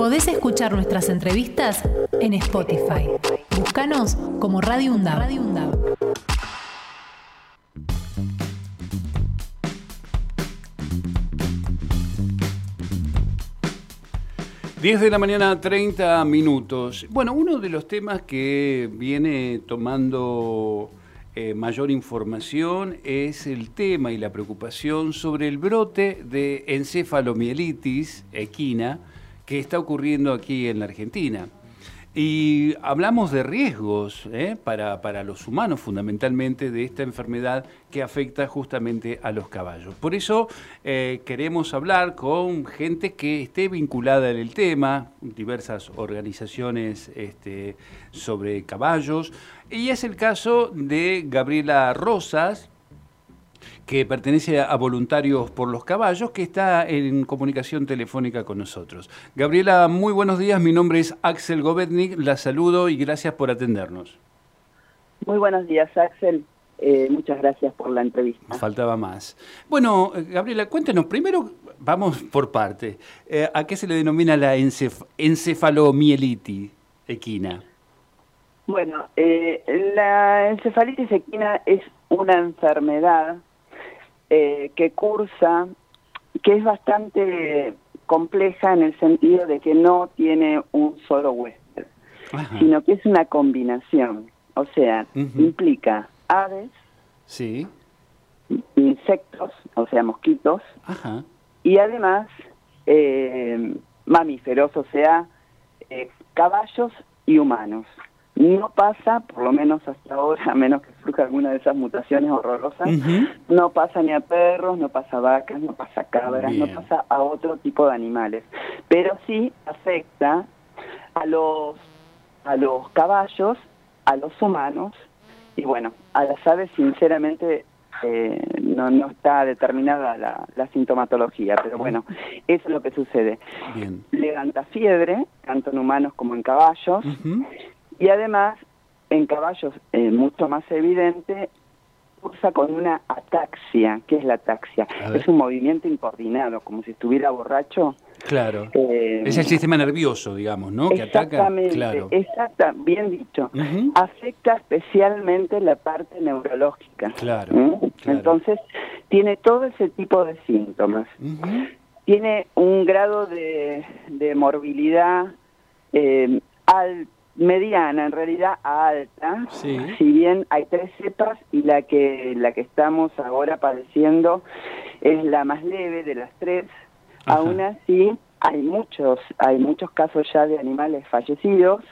Podés escuchar nuestras entrevistas en Spotify. Búscanos como Radio UNDAB. Diez de la mañana, 30 minutos. Bueno, uno de los temas que viene tomando eh, mayor información es el tema y la preocupación sobre el brote de encefalomielitis equina que está ocurriendo aquí en la Argentina. Y hablamos de riesgos ¿eh? para, para, los humanos fundamentalmente de esta enfermedad que afecta justamente a los caballos. Por eso eh, queremos hablar con gente que esté vinculada en el tema, diversas organizaciones este, sobre caballos. Y es el caso de Gabriela Rosas, que pertenece a Voluntarios por los Caballos, que está en comunicación telefónica con nosotros. Gabriela, muy buenos días. Mi nombre es Axel Govetnik. La saludo y gracias por atendernos. Muy buenos días, Axel. Eh, muchas gracias por la entrevista. Faltaba más. Bueno, Gabriela, cuéntenos, primero vamos por parte. Eh, ¿A qué se le denomina la encef encefalomielitis equina? Bueno, eh, la encefalitis equina es una enfermedad eh, que cursa, que es bastante compleja en el sentido de que no tiene un solo huésped, sino que es una combinación. O sea, implica aves, sí. insectos, o sea, mosquitos, y además eh, mamíferos, o sea, eh, caballos y humanos. No pasa, por lo menos hasta ahora, a menos que alguna de esas mutaciones horrorosas, no pasa ni a perros, no pasa a vacas, no pasa a cabras, no pasa a otro tipo de animales. Pero sí afecta a los, a los caballos, a los humanos y bueno, a las aves sinceramente eh, no, no está determinada la, la, sintomatología, pero bueno, eso es lo que sucede. Bien. Levanta fiebre, tanto en humanos como en caballos, y además, en caballos eh, mucho más evidente, cursa con una ataxia. ¿Qué es la ataxia? Es un movimiento incoordinado, como si estuviera borracho. Claro. Eh, es el sistema nervioso, digamos, ¿no? Que exactamente, claro. Exacta, bien dicho. Afecta especialmente la parte neurológica. Claro, Entonces, tiene todo ese tipo de síntomas. Tiene un grado de, de morbilidad eh, alto mediana, en realidad alta. Sí. Si bien hay tres cepas y la que la que estamos ahora padeciendo es la más leve de las tres. Aún así hay muchos hay muchos casos ya de animales fallecidos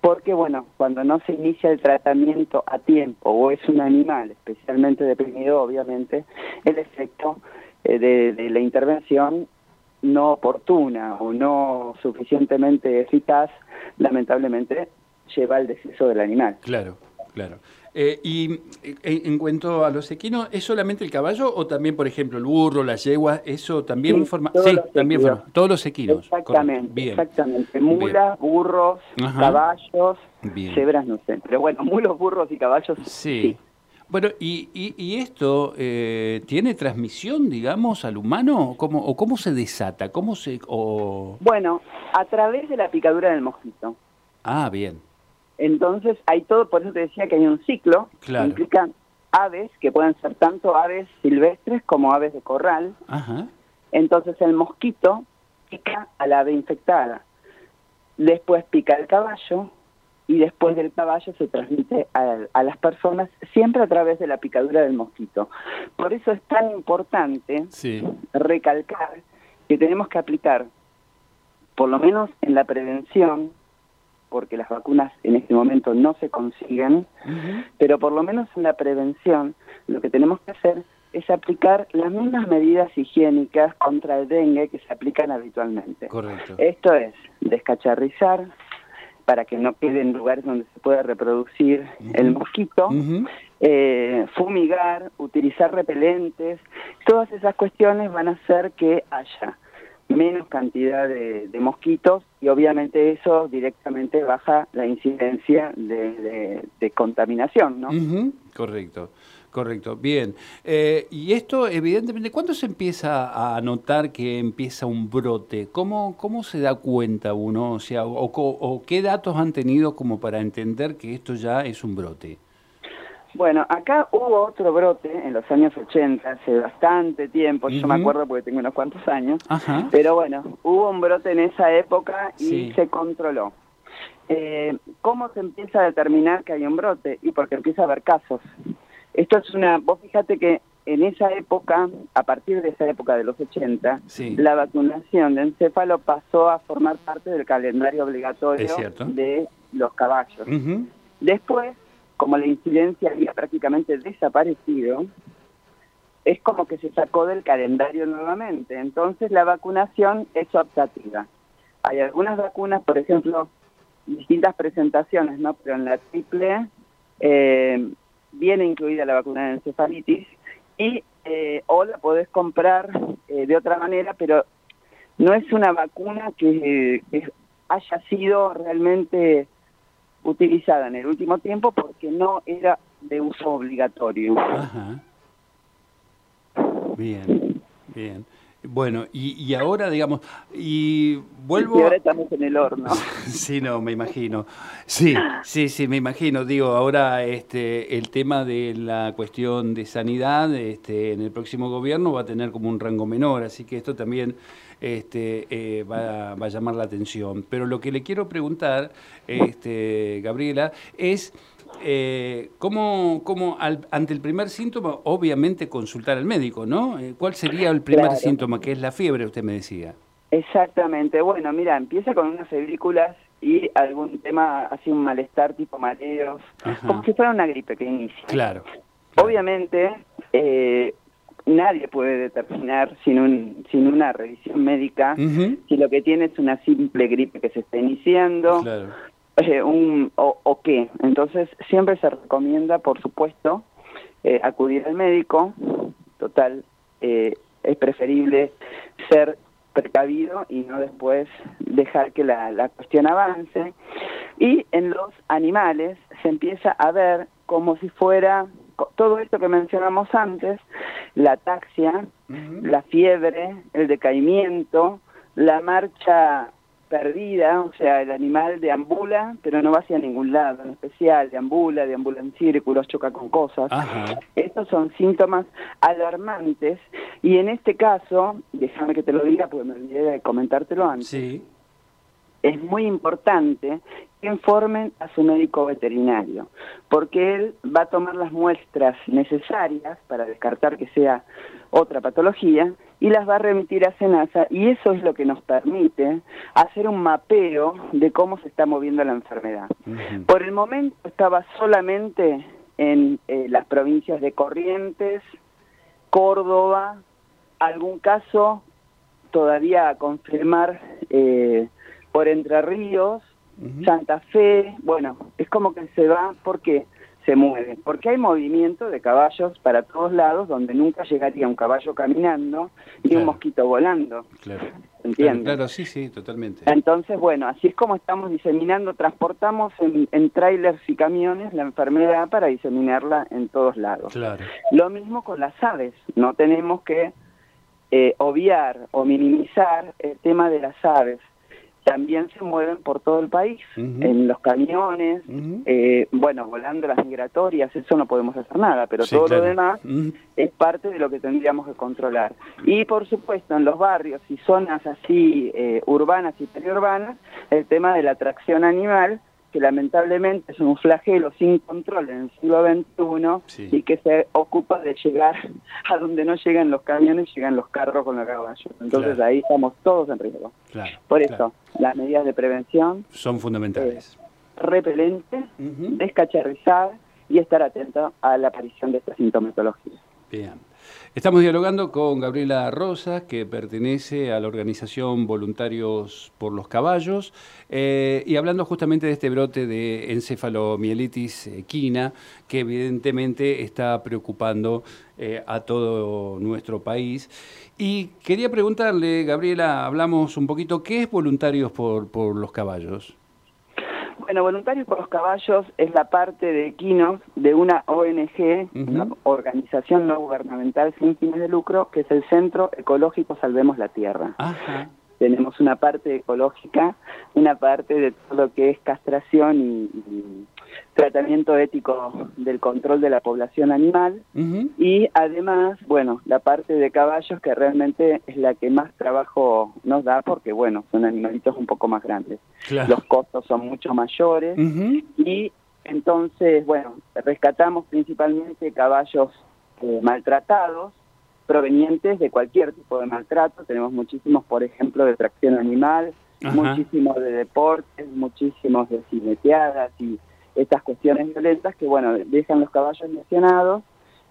porque bueno, cuando no se inicia el tratamiento a tiempo o es un animal especialmente deprimido, obviamente el efecto eh, de, de la intervención no oportuna o no suficientemente eficaz, lamentablemente lleva al deceso del animal. Claro, claro. Eh, y eh, en, cuanto a los equinos, ¿es solamente el caballo o también, por ejemplo, el burro, la yegua? ¿Eso también sí, forma? Sí, también forma. Todos los equinos. Exactamente, Bien. exactamente. Mulas, burros, Ajá. caballos, Bien. cebras no sé. Pero bueno, mulos, burros y caballos Sí. Bueno, ¿y, y, y esto eh, tiene transmisión, digamos, al humano? ¿Cómo, ¿O cómo se desata? ¿Cómo se...? O... Bueno, a través de la picadura del mosquito. Ah, bien. Entonces hay todo, por eso te decía que hay un ciclo Claro. que implica aves, que pueden ser tanto aves silvestres como aves de corral. Ajá. Entonces el mosquito pica a la ave infectada, después pica al caballo y después del caballo se transmite a, a, las personas siempre a través de la picadura del mosquito. Por eso es tan importante sí. recalcar que tenemos que aplicar, por lo menos en la prevención, porque las vacunas en este momento no se consiguen, uh -huh. pero por lo menos en la prevención lo que tenemos que hacer es aplicar las mismas medidas higiénicas contra el dengue que se aplican habitualmente. Correcto. Esto es descacharrizar para que no quede en lugares donde se pueda reproducir uh -huh. el mosquito, uh -huh. eh, fumigar, utilizar repelentes, todas esas cuestiones van a hacer que haya menos cantidad de, de, mosquitos y obviamente eso directamente baja la incidencia de, de, de contaminación, ¿no? Uh -huh. Correcto, Correcto, bien. Eh, y esto, evidentemente, ¿cuándo se empieza a notar que empieza un brote? ¿Cómo, cómo se da cuenta uno? O sea, o, qué datos han tenido como para entender que esto ya es un brote? Bueno, acá hubo otro brote en los años 80, hace bastante tiempo, yo me acuerdo porque tengo unos cuantos años, pero bueno, hubo un brote en esa época y se controló. Eh, ¿Cómo se empieza a determinar que hay un brote? Y porque empieza a haber casos. Esto es una, vos fíjate que en esa época, a partir de esa época de los 80, la vacunación de encéfalo pasó a formar parte del calendario obligatorio de los caballos. Después, como la incidencia había prácticamente desaparecido, es como que se sacó del calendario nuevamente. Entonces la vacunación es optativa. Hay algunas vacunas, por ejemplo, distintas presentaciones, ¿no? Pero en la triple eh, viene incluida la vacuna de encefalitis y eh, o la podés comprar eh, de otra manera, pero no es una vacuna que, haya sido realmente utilizada en el último tiempo porque no era de uso obligatorio. Ajá. Bien, bien. Bueno, y, ahora, digamos, y vuelvo... Y ahora estamos en el horno. sí, no, me imagino. Sí, sí, sí, me imagino. Digo, ahora este, el tema de la cuestión de sanidad este, en el próximo gobierno va a tener como un rango menor, así que esto también este, eh, va, va, a llamar la atención. Pero lo que le quiero preguntar, este, Gabriela, es... Eh, ¿cómo, cómo ante el primer síntoma, obviamente consultar al médico, ¿no? Eh, ¿Cuál sería el primer síntoma, que es la fiebre, usted me decía? Exactamente, bueno, mira, empieza con unas febrículas y algún tema, así un malestar tipo mareos, como si fuera una gripe que inicia. Claro. Obviamente, eh, nadie puede determinar sin, un, sin una revisión médica si lo que tiene es una simple gripe que se está iniciando, claro. Eh, un, o, qué. Entonces, siempre se recomienda, por supuesto, eh, acudir al médico. Total, eh, es preferible ser precavido y no después dejar que la, la cuestión avance. Y en los animales se empieza a ver como si fuera todo esto que mencionamos antes, la ataxia, la fiebre, el decaimiento, la marcha perdida, o sea, el animal deambula, pero no va hacia ningún lado en especial, deambula, deambula en círculos, choca con cosas. Estos son síntomas alarmantes y en este caso, déjame que te lo diga porque me olvidé de comentártelo antes, es muy importante que informen a su médico veterinario, porque él va a tomar las muestras necesarias para descartar que sea otra patología y las va a remitir a SENASA y eso es lo que nos permite hacer un mapeo de cómo se está moviendo la enfermedad. Por el momento estaba solamente en eh, las provincias de Corrientes, Córdoba, algún caso todavía a confirmar eh, por Entre Ríos, Santa Fe, bueno, es como que se va, ¿por qué? Se mueve, porque hay movimiento de caballos para todos lados donde nunca llegaría un caballo caminando y un mosquito volando. Claro. ¿Entiendes? Claro, sí, sí, totalmente. Entonces, bueno, así es como estamos diseminando, transportamos en, en trailers y camiones la enfermedad para diseminarla en todos lados. Claro. Lo mismo con las aves, no tenemos que eh, obviar o minimizar el tema de las aves también se mueven por todo el país, en los camiones, eh, bueno, volando las migratorias, eso no podemos hacer nada, pero todo lo demás es parte de lo que tendríamos que controlar. Y por supuesto, en los barrios y zonas así eh, urbanas y periurbanas, el tema de la atracción animal, que lamentablemente es un flagelo sin control en el siglo XXI y que se ocupa de llegar a donde no llegan los camiones, llegan los carros con los caballos. Entonces ahí estamos todos en riesgo. Por eso, las medidas de prevención son fundamentales. Eh, repelente, descacharrizar y estar atento a la aparición de esta sintomatología. Bien. Estamos dialogando con Gabriela Rosas, que pertenece a la organización Voluntarios por los Caballos, eh, y hablando justamente de este brote de encefalomielitis equina, que evidentemente está preocupando eh, a todo nuestro país. Y quería preguntarle, Gabriela, hablamos un poquito, ¿qué es Voluntarios por, por los Caballos? Bueno, Voluntarios por los Caballos es la parte de Equinos de una ONG, una organización no gubernamental sin fines de lucro, que es el Centro Ecológico Salvemos la Tierra. Tenemos una parte ecológica, una parte de todo lo que es castración y tratamiento ético del control de la población animal. Y además, bueno, la parte de caballos que realmente es la que más trabajo nos da porque, bueno, son animalitos un poco más grandes. Los costos son mucho mayores. Y entonces, bueno, rescatamos principalmente caballos eh, maltratados provenientes de cualquier tipo de maltrato. Tenemos muchísimos, por ejemplo, de tracción animal, muchísimos de deportes, muchísimos de cineteadas y estas cuestiones violentas que, bueno, dejan los caballos lesionados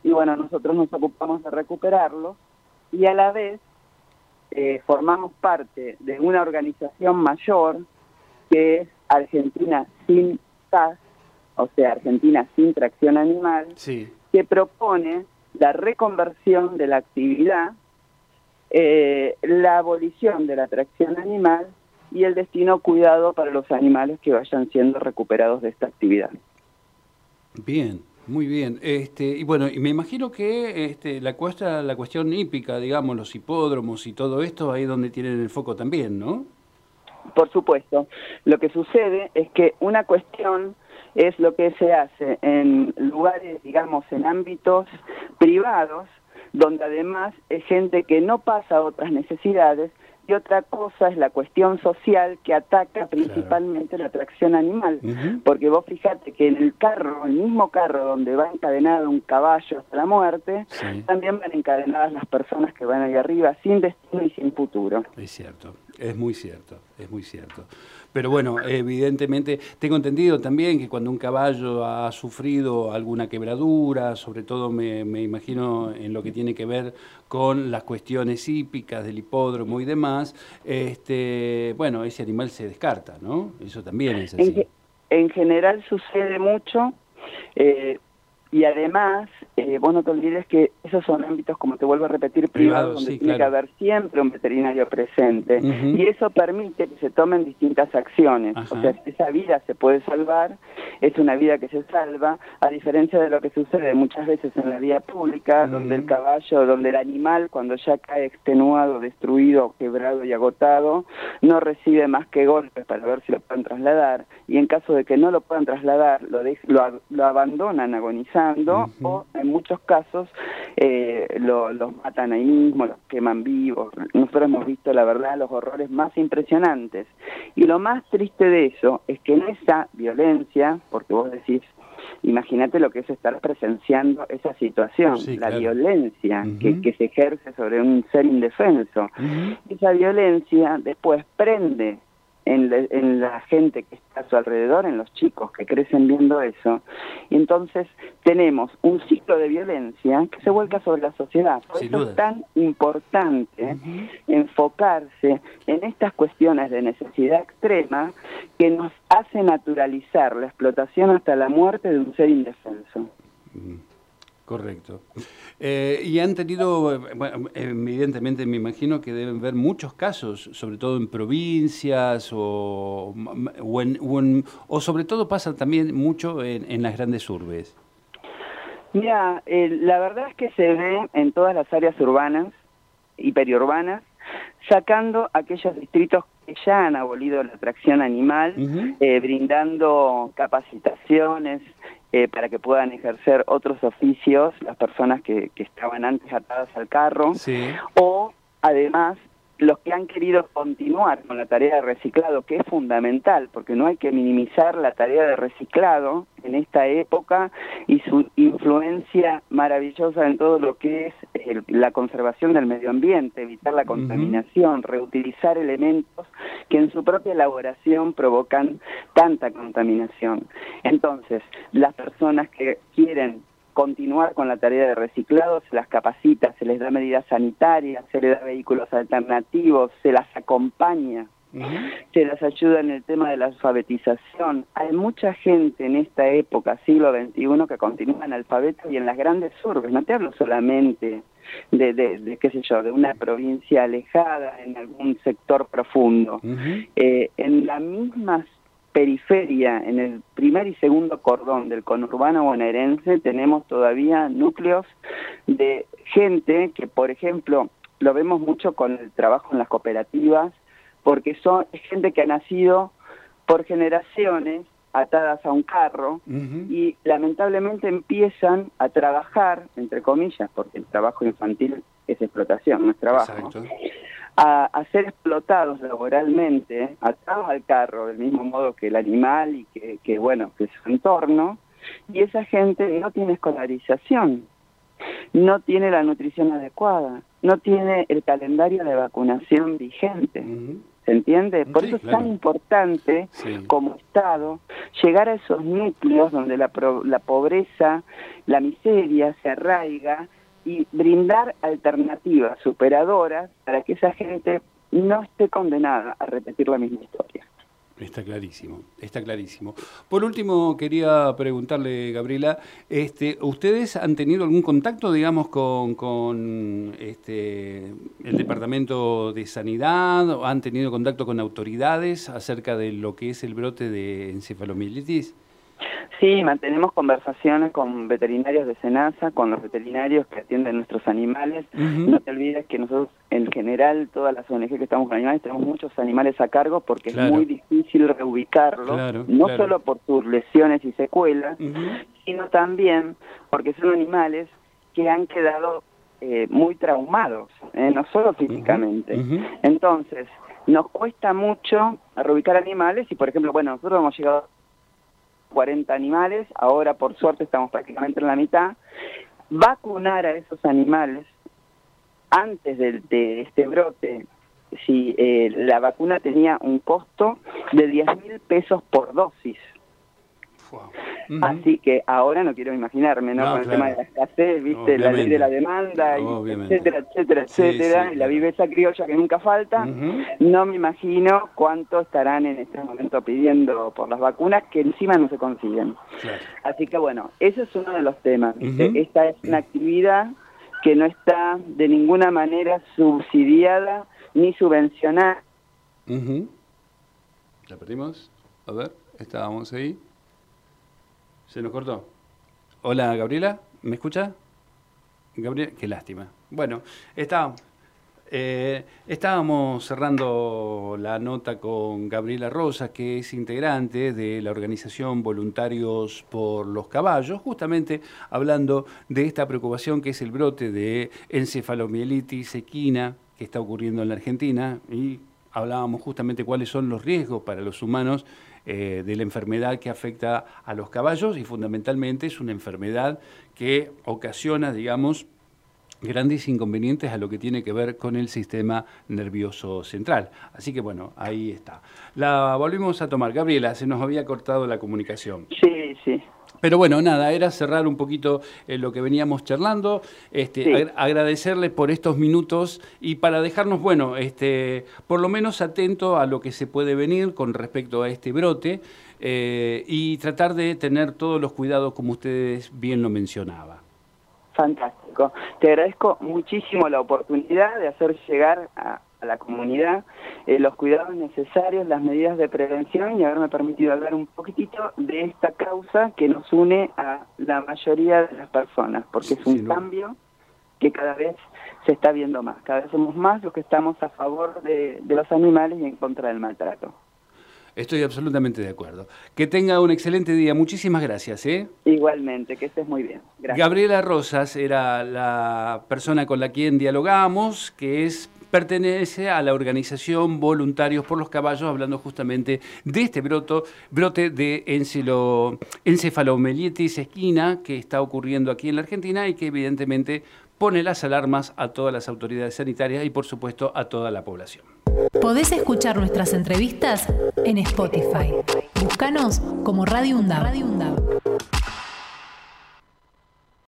y, bueno, nosotros nos ocupamos de recuperarlos y a la vez eh, formamos parte de una organización mayor que es Argentina Sin TAS, o sea, Argentina Sin Tracción Animal, que propone la reconversión de la actividad, eh, la abolición de la tracción animal y el destino cuidado para los animales que vayan siendo recuperados de esta actividad. Bien, muy bien. Este, y bueno, y me imagino que este, la, cuesta, la cuestión hípica, digamos, los hipódromos y todo esto, ahí donde tienen el foco también, ¿no? Por supuesto. Lo que sucede es que una cuestión es lo que se hace en lugares, digamos, en ámbitos privados, donde además es gente que no pasa otras necesidades, y otra cosa es la cuestión social que ataca principalmente la tracción animal, porque vos fijate que en el carro, el mismo carro donde va encadenado un caballo hasta la muerte, también van encadenadas las personas que van ahí arriba sin destino y sin futuro. Es cierto, es muy cierto, es muy cierto. Pero bueno, evidentemente, tengo entendido también que cuando un caballo ha sufrido alguna quebradura, sobre todo me, imagino en lo que tiene que ver con las cuestiones hípicas del hipódromo y demás, este, bueno, ese animal se descarta, ¿no? Eso también es así. En, general sucede mucho. Eh, y además, eh, vos no te olvides que esos son ámbitos, como te vuelvo a repetir, privados, donde tiene que haber siempre un veterinario presente. Y eso permite que se tomen distintas acciones. O sea, esa vida se puede salvar, es una vida que se salva, a diferencia de lo que sucede muchas veces en la vía pública, donde el caballo, donde el animal, cuando ya cae extenuado, destruido, quebrado y agotado, no recibe más que golpes para ver si lo pueden trasladar. Y en caso de que no lo puedan trasladar, lo, lo, lo abandonan agonizando o en muchos casos eh, los matan ahí mismo, los queman vivos. Nosotros hemos visto, la verdad, los horrores más impresionantes. Y lo más triste de eso es que en esa violencia, porque vos decís, imagínate lo que es estar presenciando esa situación, la violencia que, que, se ejerce sobre un ser indefenso. Esa violencia después prende en, la gente que está a su alrededor, en los chicos que crecen viendo eso. Y entonces tenemos un ciclo de violencia que se vuelca sobre la sociedad. Por eso es tan importante enfocarse en estas cuestiones de necesidad extrema que nos hace naturalizar la explotación hasta la muerte de un ser indefenso. Correcto. Eh, y han tenido, bueno, evidentemente me imagino que deben ver muchos casos, sobre todo en provincias o, o, sobre todo pasa también mucho en, las grandes urbes. Mira, la verdad es que se ve en todas las áreas urbanas y periurbanas, sacando aquellos distritos que ya han abolido la tracción animal, eh, brindando capacitaciones, eh, para que puedan ejercer otros oficios las personas que, que estaban antes atadas al carro, o además los que han querido continuar con la tarea de reciclado, que es fundamental, porque no hay que minimizar la tarea de reciclado en esta época y su influencia maravillosa en todo lo que es la conservación del medio ambiente, evitar la contaminación, reutilizar elementos que en su propia elaboración provocan tanta contaminación. Entonces, las personas que quieren continuar con la tarea de reciclado, se las capacita, se les da medidas sanitarias, se les da vehículos alternativos, se las acompaña, se las ayuda en el tema de la alfabetización. Hay mucha gente en esta época, siglo XXI, que continúa analfabeto y en las grandes urbes, no te hablo solamente de, de, qué sé yo, de una provincia alejada, en algún sector profundo. Eh, en las mismas periferia, en el primer y segundo cordón del conurbano bonaerense, tenemos todavía núcleos de gente que, por ejemplo, lo vemos mucho con el trabajo en las cooperativas, porque son gente que ha nacido por generaciones atadas a un carro y lamentablemente empiezan a trabajar, entre comillas, porque el trabajo infantil es explotación, no es trabajo, a, ser explotados laboralmente, atados al carro, del mismo modo que el animal y que, que, bueno, que su entorno, y esa gente no tiene escolarización, no tiene la nutrición adecuada, no tiene el calendario de vacunación vigente. ¿Se entiende? Por eso es tan importante como Estado llegar a esos núcleos donde la, la pobreza, la miseria se arraiga y brindar alternativas superadoras para que esa gente no esté condenada a repetir la misma historia. Está clarísimo, está clarísimo. Por último, quería preguntarle, Gabriela, este, ¿ustedes han tenido algún contacto, digamos, con, este, el Departamento de Sanidad o han tenido contacto con autoridades acerca de lo que es el brote de encefalomielitis? Sí, mantenemos conversaciones con veterinarios de Senasa, con los veterinarios que atienden nuestros animales. No te olvides que nosotros, en general, todas las ONG que estamos con animales, tenemos muchos animales a cargo porque es muy difícil reubicarlos, no solo por sus lesiones y secuelas, sino también porque son animales que han quedado eh, muy traumados, eh, no solo físicamente. Entonces, nos cuesta mucho reubicar animales y, por ejemplo, bueno, nosotros hemos llegado 40 animales, ahora por suerte estamos prácticamente en la mitad, vacunar a esos animales antes de, este brote, si eh, la vacuna tenía un costo de 10 mil pesos por dosis. Así que ahora no quiero imaginarme, ¿no? Con el tema de la escasez, ¿viste? La ley de la demanda, etcétera, etcétera, etcétera, y la viveza criolla que nunca falta. No me imagino cuánto estarán en este momento pidiendo por las vacunas que encima no se consiguen. Así que bueno, ese es uno de los temas. Esta es una actividad que no está de ninguna manera subsidiada ni subvencionada. ¿La perdimos? A ver, estábamos ahí. Se nos cortó. Hola, Gabriela, ¿me escucha? Gabriela, qué lástima. Bueno, eh, estábamos cerrando la nota con Gabriela Rosa, que es integrante de la organización Voluntarios por los Caballos, justamente hablando de esta preocupación que es el brote de encefalomielitis equina que está ocurriendo en la Argentina y hablábamos justamente cuáles son los riesgos para los humanos eh, de la enfermedad que afecta a los caballos y fundamentalmente es una enfermedad que ocasiona, digamos, grandes inconvenientes a lo que tiene que ver con el sistema nervioso central. Así que bueno, ahí está. La volvimos a tomar. Gabriela, se nos había cortado la comunicación. Sí, sí. Pero bueno, nada, era cerrar un poquito eh, lo que veníamos charlando, este, agradecerles por estos minutos y para dejarnos, bueno, este, por lo menos atento a lo que se puede venir con respecto a este brote eh, y tratar de tener todos los cuidados como ustedes bien lo mencionaban. Fantástico. Te agradezco muchísimo la oportunidad de hacer llegar a, a la comunidad eh, los cuidados necesarios, las medidas de prevención y haberme permitido hablar un poquitito de esta causa que nos une a la mayoría de las personas, porque es un cambio que cada vez se está viendo más, cada vez somos más los que estamos a favor de, de los animales y en contra del maltrato. Estoy absolutamente de acuerdo. Que tenga un excelente día. Muchísimas gracias. ¿eh? Igualmente, que estés muy bien. Gabriela Rosas era la persona con la quien dialogamos, que es pertenece a la organización Voluntarios por los Caballos, hablando justamente de este broto, brote de encelo, esquina que está ocurriendo aquí en la Argentina y que evidentemente pone las alarmas a todas las autoridades sanitarias y por supuesto a toda la población. Podés escuchar nuestras entrevistas en Spotify. Búscanos como Radio UNDAV.